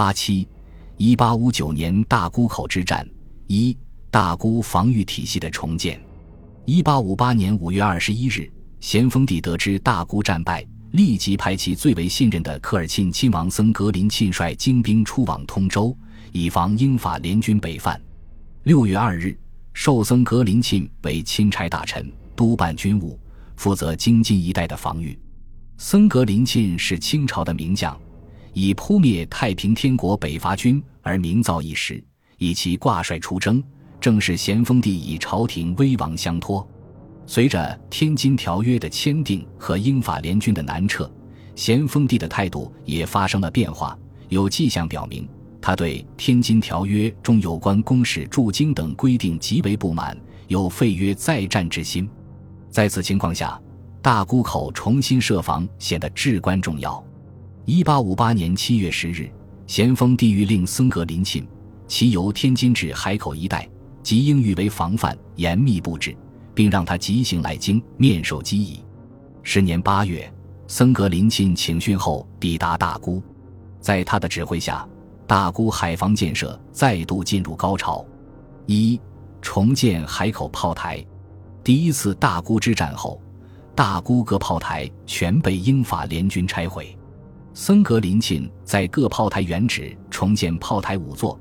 八七，一八五九年大沽口之战，一大沽防御体系的重建。一八五八年五月二十一日，咸丰帝得知大沽战败，立即派其最为信任的科尔沁亲王僧格林沁率精兵出往通州，以防英法联军北犯。六月二日，授僧格林沁为钦差大臣，督办军务，负责京津一带的防御。僧格林沁是清朝的名将，以扑灭太平天国北伐军而名噪一时，以其挂帅出征。正是咸丰帝以朝廷威王相托，随着《天津条约》的签订和英法联军的南撤，咸丰帝的态度也发生了变化。有迹象表明，他对《天津条约》中有关公使驻京等规定极为不满，有废约再战之心。在此情况下，大沽口重新设防显得至关重要。一八五八年七月十日，咸丰帝谕令僧格林沁，其由天津至海口一带。即应誉为防范，严密布置，并让他即行来京面授机宜。十年八月，僧格林沁请训后抵达大沽，在他的指挥下，大沽海防建设再度进入高潮。一、重建海口炮台。第一次大沽之战后，大沽各炮台全被英法联军拆毁。僧格林沁在各炮台原址重建炮台五座。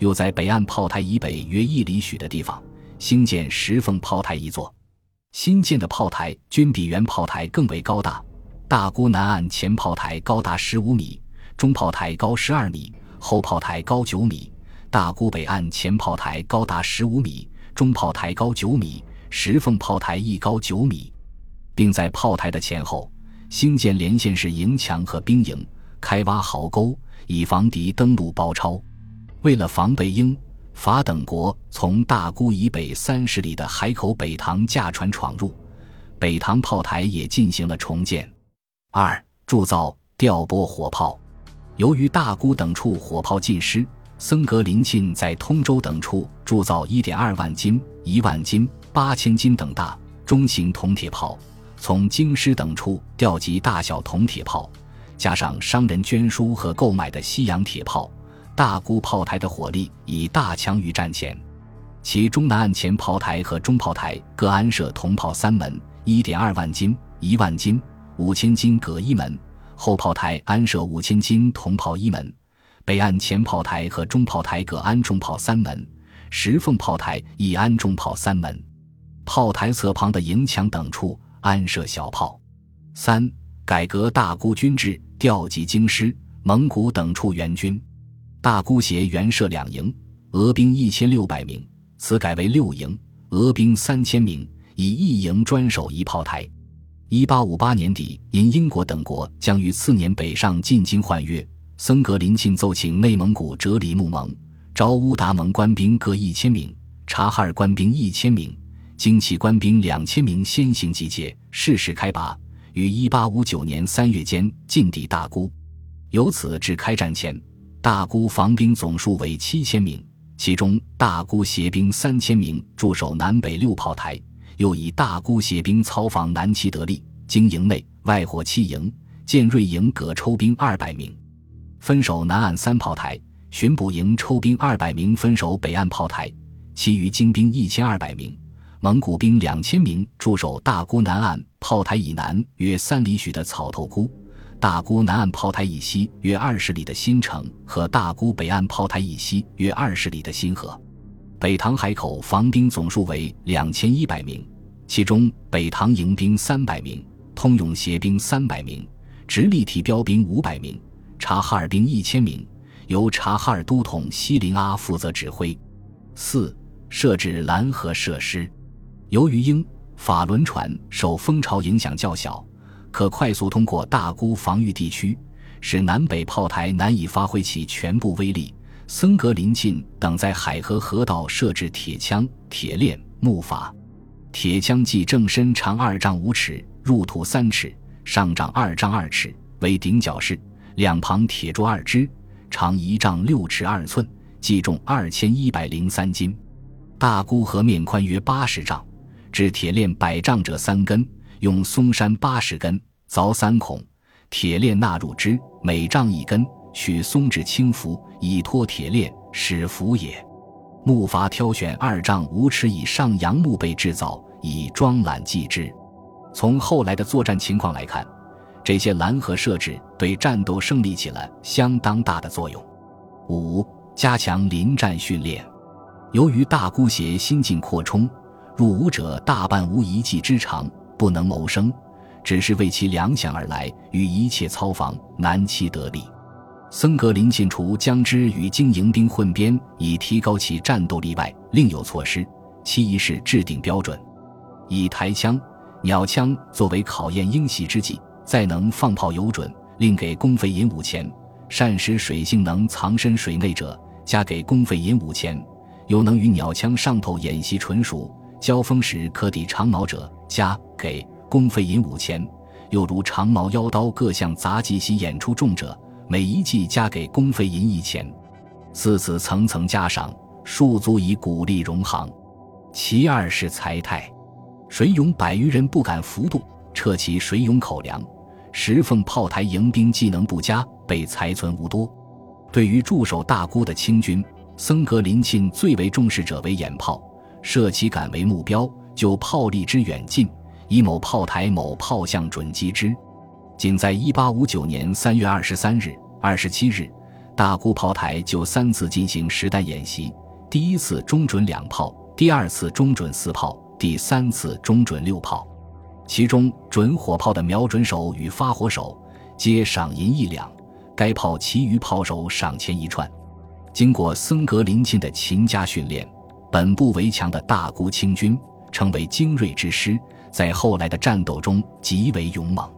又在北岸炮台以北约一里许的地方兴建石缝炮台一座，新建的炮台均比原炮台更为高大。大沽南岸前炮台高达十五米，中炮台高十二米，后炮台高九米。大沽北岸前炮台高达十五米，中炮台高九米，石缝炮台亦高九米，并在炮台的前后兴建连线式营墙和兵营，开挖壕沟，以防敌登陆包抄。为了防备英法等国从大沽以北三十里的海口北塘驾船闯入，北塘炮台也进行了重建。二、铸造调拨火炮。由于大沽等处火炮尽失，僧格林沁在通州等处铸造一点二万斤、一万斤、八千斤等大、中型铜铁炮，从京师等处调集大小铜铁炮，加上商人捐书和购买的西洋铁炮。大沽炮台的火力已大强于战前，其中南岸前炮台和中炮台各安设铜炮三门，一点二万斤、一万斤、五千斤各一门；后炮台安设五千斤铜炮一门。北岸前炮台和中炮台各安重炮三门，石缝炮台亦安重炮三门。炮台侧旁的营墙等处安设小炮。三、改革大沽军制，调集京师、蒙古等处援军。大沽协原设两营，俄兵一千六百名，此改为六营，俄兵三千名，以一营专守一炮台。一八五八年底，因英国等国将于次年北上进京换约，僧格林沁奏请内蒙古哲里木盟招乌达盟官兵各一千名，察哈尔官兵一千名，精骑官兵两千名先行集结，适时开拔，于一八五九年三月间进抵大沽。由此至开战前。大沽防兵总数为七千名，其中大沽协兵三千名驻守南北六炮台，又以大沽协兵操防南齐得利。经营内外火器营、建瑞营各抽兵二百名，分守南岸三炮台；巡捕营抽兵二百名，分守北岸炮台。其余精兵一千二百名，蒙古兵两千名驻守大沽南岸炮台以南约三里许的草头沽。大沽南岸炮台以西约二十里的新城和大沽北岸炮台以西约二十里的新河，北塘海口防兵总数为两千一百名，其中北塘营兵三百名，通用协兵三百名，直立体标兵五百名，察哈尔兵一千名，由察哈尔都统西林阿负责指挥。四、设置拦河设施，由于英法轮船受风潮影响较小。可快速通过大沽防御地区，使南北炮台难以发挥其全部威力。僧格林沁等在海河河道设置铁枪、铁链、木筏。铁枪即正身长二丈五尺，入土三尺，上长二丈二尺，为顶角式，两旁铁柱二支，长一丈六尺二寸，计重二千一百零三斤。大沽河面宽约八十丈，制铁链百丈者三根。用松山八十根凿三孔，铁链纳入之，每丈一根，取松脂轻浮，以托铁链，使浮也。木筏挑选二丈五尺以上杨木被制造，以装缆系之。从后来的作战情况来看，这些拦河设置对战斗胜利起了相当大的作用。五、加强临战训练。由于大姑斜新近扩充，入伍者大半无一技之长，不能谋生，只是为其粮饷而来，与一切操防难期得利。森格林沁除将之与经营兵混编，以提高其战斗力外，另有措施。其一是制定标准，以台枪。鸟枪作为考验鹰袭之计，再能放炮有准，另给公费银五钱；善使水性能藏身水内者，加给公费银五钱；又能与鸟枪上头演习纯熟，交锋时可抵长矛者，加给公费银五钱；又如长矛、腰刀各项杂技戏演出重者，每一计加给公费银一钱。四此层层加赏，数足以鼓励荣行。其二是财态。水勇百余人不敢浮渡，撤其水勇口粮。石凤炮台迎兵技能不佳，被财存无多。对于驻守大沽的清军，僧格林沁最为重视者为眼炮，设其杆为目标，就炮力之远近，以某炮台某炮向准击之。仅在1859年3月23日、27日，大沽炮台就三次进行实弹演习：第一次中准两炮，第二次中准四炮。第三次中准六炮，其中准火炮的瞄准手与发火手皆赏银一两，该炮其余炮手赏钱一串。经过森格林沁的勤加训练，本部围墙的大沽清军成为精锐之师，在后来的战斗中极为勇猛。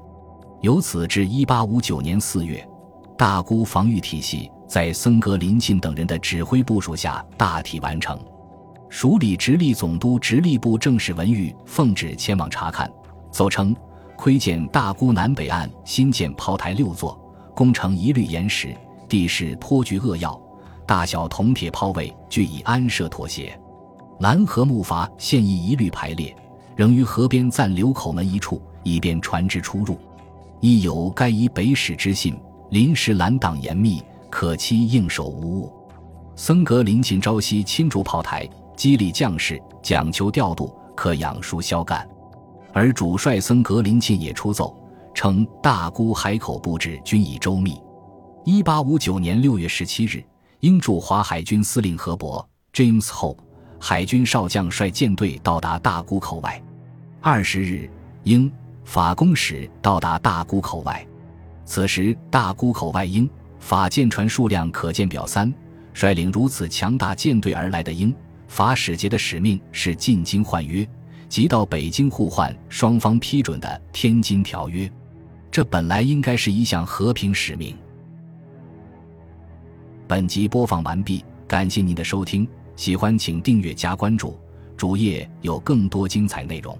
由此至1859年4月，大沽防御体系在森格林沁等人的指挥部署下大体完成。署理直隶总督直隶部正使文玉奉旨前往查看，奏称窥见大沽南北岸新建炮台六座，工程一律严实，地势颇具扼要，大小铜铁炮位俱已安设妥协，拦河木筏现已一律排列，仍于河边暂留口门一处，以便船只出入。亦有该以北使之信，临时拦挡严密，可期应手无误。僧格林沁朝夕亲逐炮台。激励将士，讲求调度，可养疏消干。而主帅僧格林沁也出奏称，大沽海口布置均已周密。一八五九年六月十七日，英驻华海军司令何伯 James Hope 海军少将率舰队到达大沽口外。二十日，英法公使到达大沽口外。此时，大沽口外英法舰船数量可见表三。率领如此强大舰队而来的英。法使节的使命是进京换约，即到北京互换双方批准的《天津条约》，这本来应该是一项和平使命。本集播放完毕，感谢您的收听，喜欢请订阅加关注，主页有更多精彩内容。